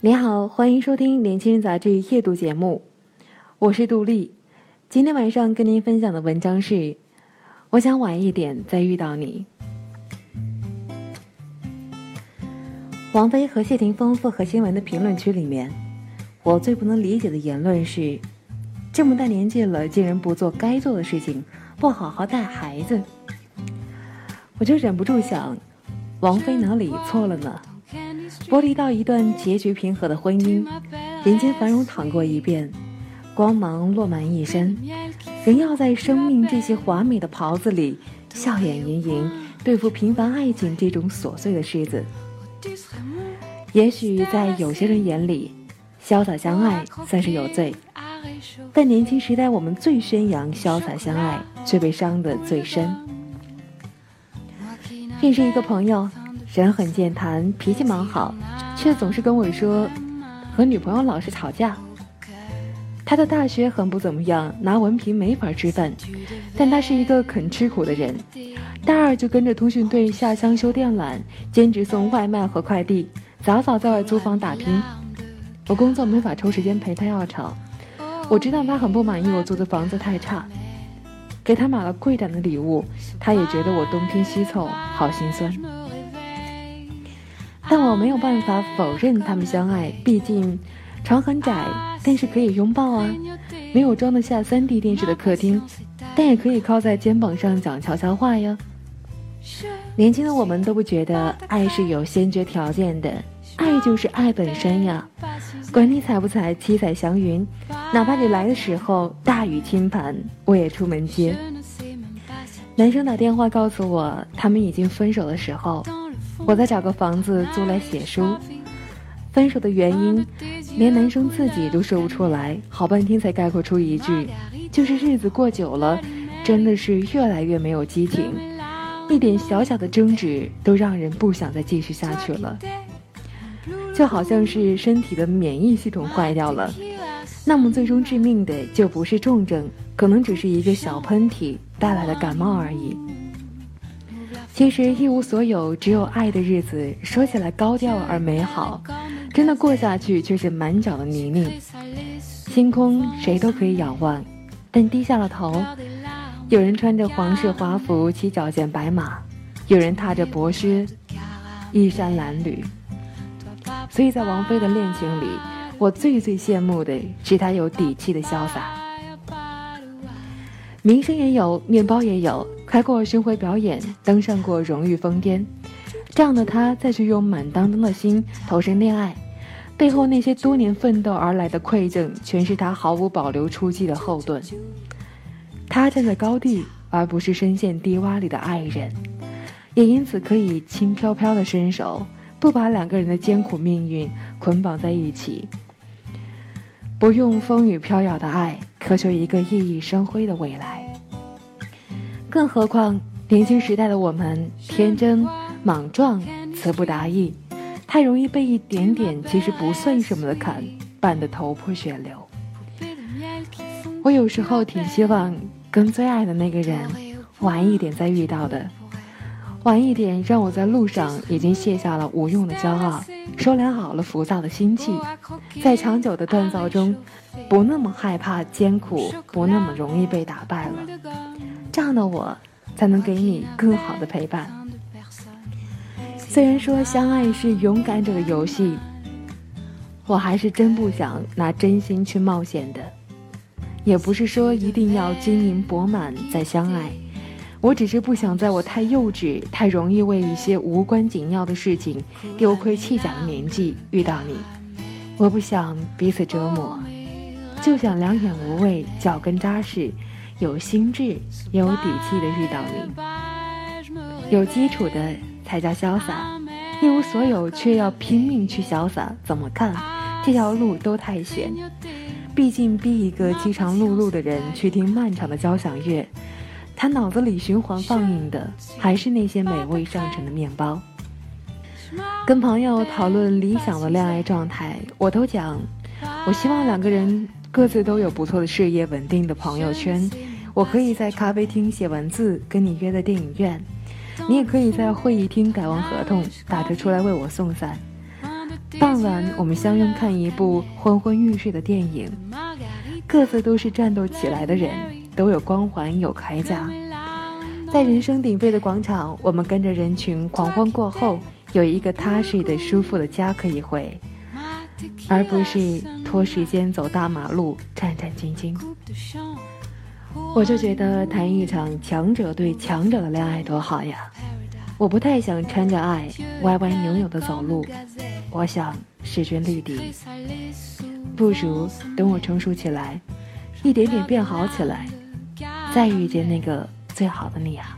你好，欢迎收听《年轻人杂志》夜读节目，我是杜丽。今天晚上跟您分享的文章是：我想晚一点再遇到你。王菲和谢霆锋复合新闻的评论区里面，我最不能理解的言论是：这么大年纪了，竟然不做该做的事情，不好好带孩子。我就忍不住想，王菲哪里错了呢？剥离到一段结局平和的婚姻，人间繁荣淌过一遍，光芒落满一身，仍要在生命这些华美的袍子里，笑眼盈盈对付平凡爱情这种琐碎的狮子。也许在有些人眼里，潇洒相爱算是有罪，但年轻时代我们最宣扬潇洒相爱，却被伤得最深。认识一个朋友。人很健谈，脾气蛮好，却总是跟我说和女朋友老是吵架。他的大学很不怎么样，拿文凭没法吃饭，但他是一个肯吃苦的人。大二就跟着通讯队下乡修电缆，兼职送外卖和快递，早早在外租房打拼。我工作没法抽时间陪他要吵，我知道他很不满意我租的房子太差，给他买了贵点的礼物，他也觉得我东拼西凑，好心酸。但我没有办法否认他们相爱，毕竟床很窄，但是可以拥抱啊；没有装得下 3D 电视的客厅，但也可以靠在肩膀上讲悄悄话呀。年轻的我们都不觉得爱是有先决条件的，爱就是爱本身呀。管你踩不踩七彩祥云，哪怕你来的时候大雨倾盆，我也出门接。男生打电话告诉我，他们已经分手的时候。我在找个房子租来写书，分手的原因，连男生自己都说不出来，好半天才概括出一句，就是日子过久了，真的是越来越没有激情，一点小小的争执都让人不想再继续下去了，就好像是身体的免疫系统坏掉了，那么最终致命的就不是重症，可能只是一个小喷嚏带来的感冒而已。其实一无所有，只有爱的日子，说起来高调而美好，真的过下去却是满脚的泥泞。星空谁都可以仰望，但低下了头，有人穿着皇室华服骑矫健白马，有人踏着薄靴衣衫褴褛。所以在王菲的恋情里，我最最羡慕的是她有底气的潇洒。名声也有，面包也有。开过巡回表演，登上过荣誉峰巅，这样的他再去用满当当的心投身恋爱，背后那些多年奋斗而来的馈赠，全是他毫无保留出击的后盾。他站在高地，而不是深陷低洼里的爱人，也因此可以轻飘飘的伸手，不把两个人的艰苦命运捆绑在一起，不用风雨飘摇的爱，渴求一个熠熠生辉的未来。更何况，年轻时代的我们天真、莽撞、词不达意，太容易被一点点其实不算什么的坎绊得头破血流。我有时候挺希望跟最爱的那个人晚一点再遇到的，晚一点让我在路上已经卸下了无用的骄傲，收敛好了浮躁的心气，在长久的锻造中，不那么害怕艰苦，不那么容易被打败了。这样的我，才能给你更好的陪伴。虽然说相爱是勇敢者的游戏，我还是真不想拿真心去冒险的。也不是说一定要金银钵满再相爱，我只是不想在我太幼稚、太容易为一些无关紧要的事情丢盔弃甲的年纪遇到你。我不想彼此折磨，就想两眼无畏，脚跟扎实。有心智、有底气的遇到你，有基础的才叫潇洒。一无所有却要拼命去潇洒，怎么看这条路都太险。毕竟逼一个饥肠辘辘的人去听漫长的交响乐，他脑子里循环放映的还是那些美味上乘的面包。跟朋友讨论理想的恋爱状态，我都讲，我希望两个人各自都有不错的事业、稳定的朋友圈。我可以在咖啡厅写文字，跟你约在电影院。你也可以在会议厅改完合同，打车出来为我送伞。傍晚，我们相拥看一部昏昏欲睡的电影，各自都是战斗起来的人，都有光环有铠甲。在人声鼎沸的广场，我们跟着人群狂欢过后，有一个踏实的、舒服的家可以回，而不是拖时间走大马路，战战兢兢。我就觉得谈一场强者对强者的恋爱多好呀！我不太想穿着爱歪歪扭扭的走路，我想势均力敌。不如等我成熟起来，一点点变好起来，再遇见那个最好的你啊！